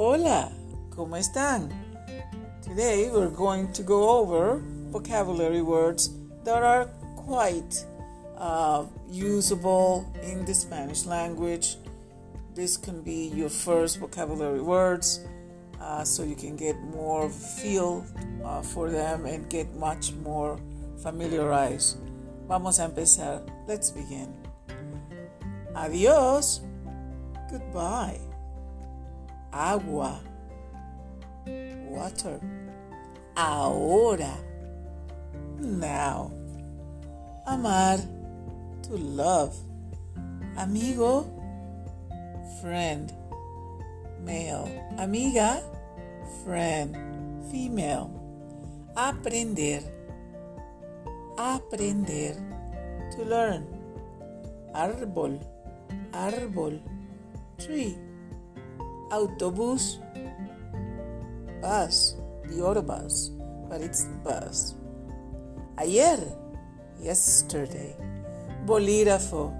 Hola, ¿cómo están? Today we're going to go over vocabulary words that are quite uh, usable in the Spanish language. This can be your first vocabulary words uh, so you can get more feel uh, for them and get much more familiarized. Vamos a empezar. Let's begin. Adiós. Goodbye. Agua. Water. Ahora. Now. Amar. To love. Amigo. Friend. Male. Amiga. Friend. Female. Aprender. Aprender. To learn. Árbol. Árbol. Tree. Autobús. Bus. The autobus. But it's bus. Ayer. Yesterday. Bolígrafo.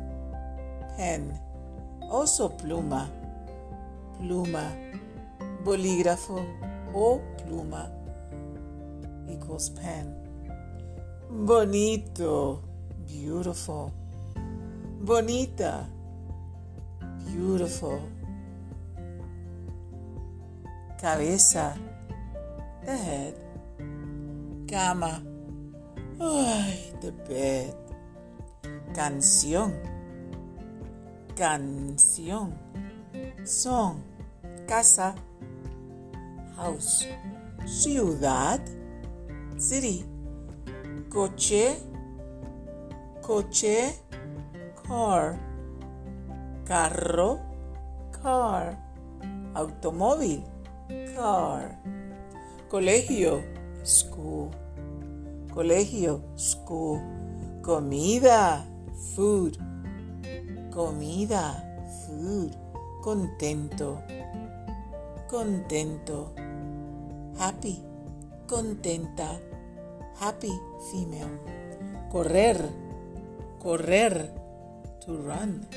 Pen. Also pluma. Pluma. Bolígrafo o pluma equals pen. Bonito. Beautiful. Bonita. Beautiful. Cabeza. The head. Cama. Ay, the bed. Canción. Canción. Son. Casa. House. Ciudad. City. Coche. Coche. Car. Carro. Car. Automóvil. Car. Colegio. School. Colegio. School. Comida. Food. Comida. Food. Contento. Contento. Happy. Contenta. Happy female. Correr. Correr. To run.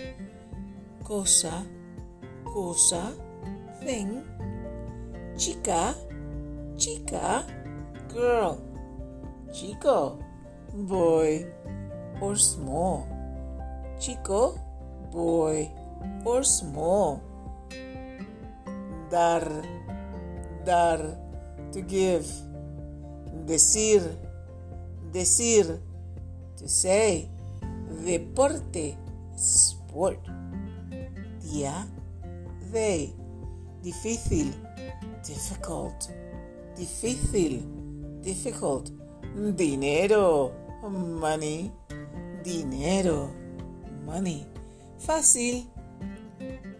Cosa. Cosa. Thing. Chica. Chica. Girl. Chico. Boy. Or small. Chico. Boy. Or small. Dar. Dar. To give. Decir. Decir. To say. Deporte. Sport. Día. They. Difícil. Difficult. Difícil. Difficult. Dinero. Money. Dinero. Money. Fácil.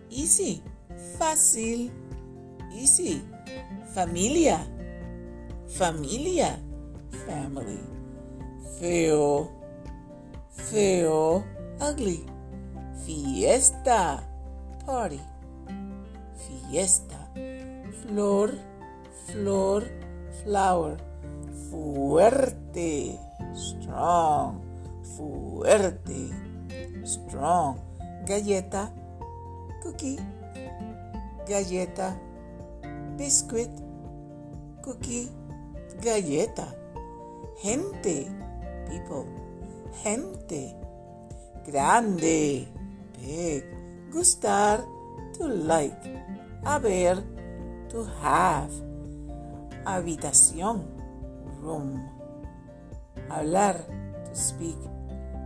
Easy. Fácil. Easy. Familia. Familia. Family. Feo. Feo. Ugly. Fiesta. Party. Fiesta. Flor. Flor. Flower. Fuerte. Strong. Fuerte. Strong. Galleta. Cookie. Galleta. Biscuit. Cookie. Galleta. Gente. People. Gente. Grande. Big. Gustar. To like. Haber. To have. Habitación. Room. Hablar. To speak.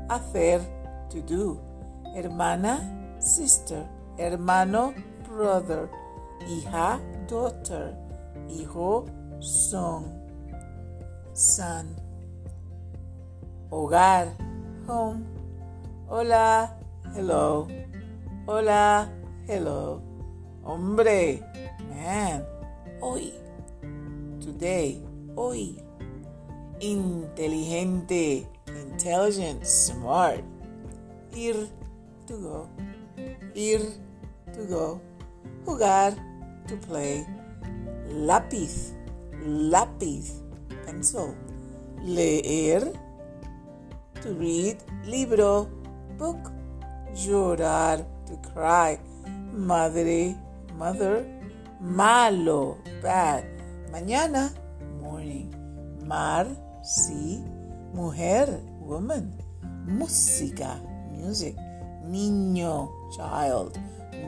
Hacer. To do. Hermana. Sister. Hermano. Brother. Hija. Daughter. Hijo. Son. Son. Hogar. Home. Hola. Hello. Hola. Hello. Hombre. Man. Hoy. Today. Hoy. Inteligente. Intelligent. Smart. Ir. To go. Ir. To go. Jugar. To play. Lápiz. Lápiz. Pencil. Leer. To read. Libro. Book. Llorar. To cry. Madre. Mother. Malo, bad. Mañana, morning. Mar, sea. Mujer, woman. Música, music. Niño, child.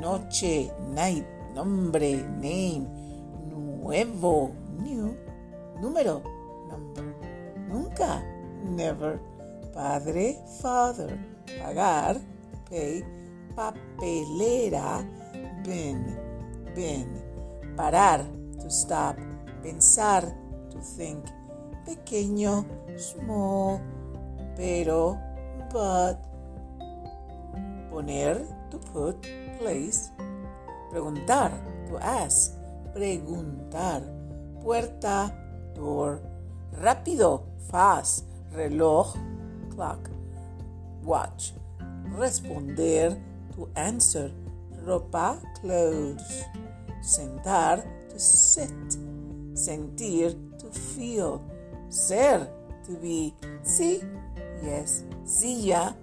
Noche, night. Nombre, name. Nuevo, new. Número, number. Nunca, never. Padre, father. Pagar, pay. Papelera, bin, bin. Parar, to stop. Pensar, to think. Pequeño, small. Pero, but. Poner, to put, place. Preguntar, to ask. Preguntar. Puerta, door. Rápido, fast. Reloj, clock. Watch. Responder, to answer. Ropa, clothes. Sentar, to sit. Sentir, to feel. Ser, to be. Sí, yes. Silla,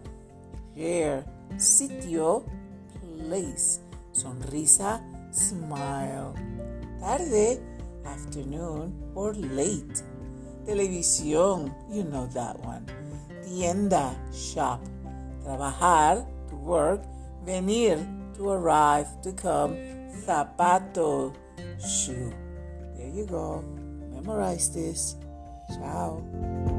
chair. Sitio, place. Sonrisa, smile. Tarde, afternoon or late. Televisión, you know that one. Tienda, shop. Trabajar, to work. Venir, to arrive, to come. Zapato, shoe. There you go. Memorize this. Ciao.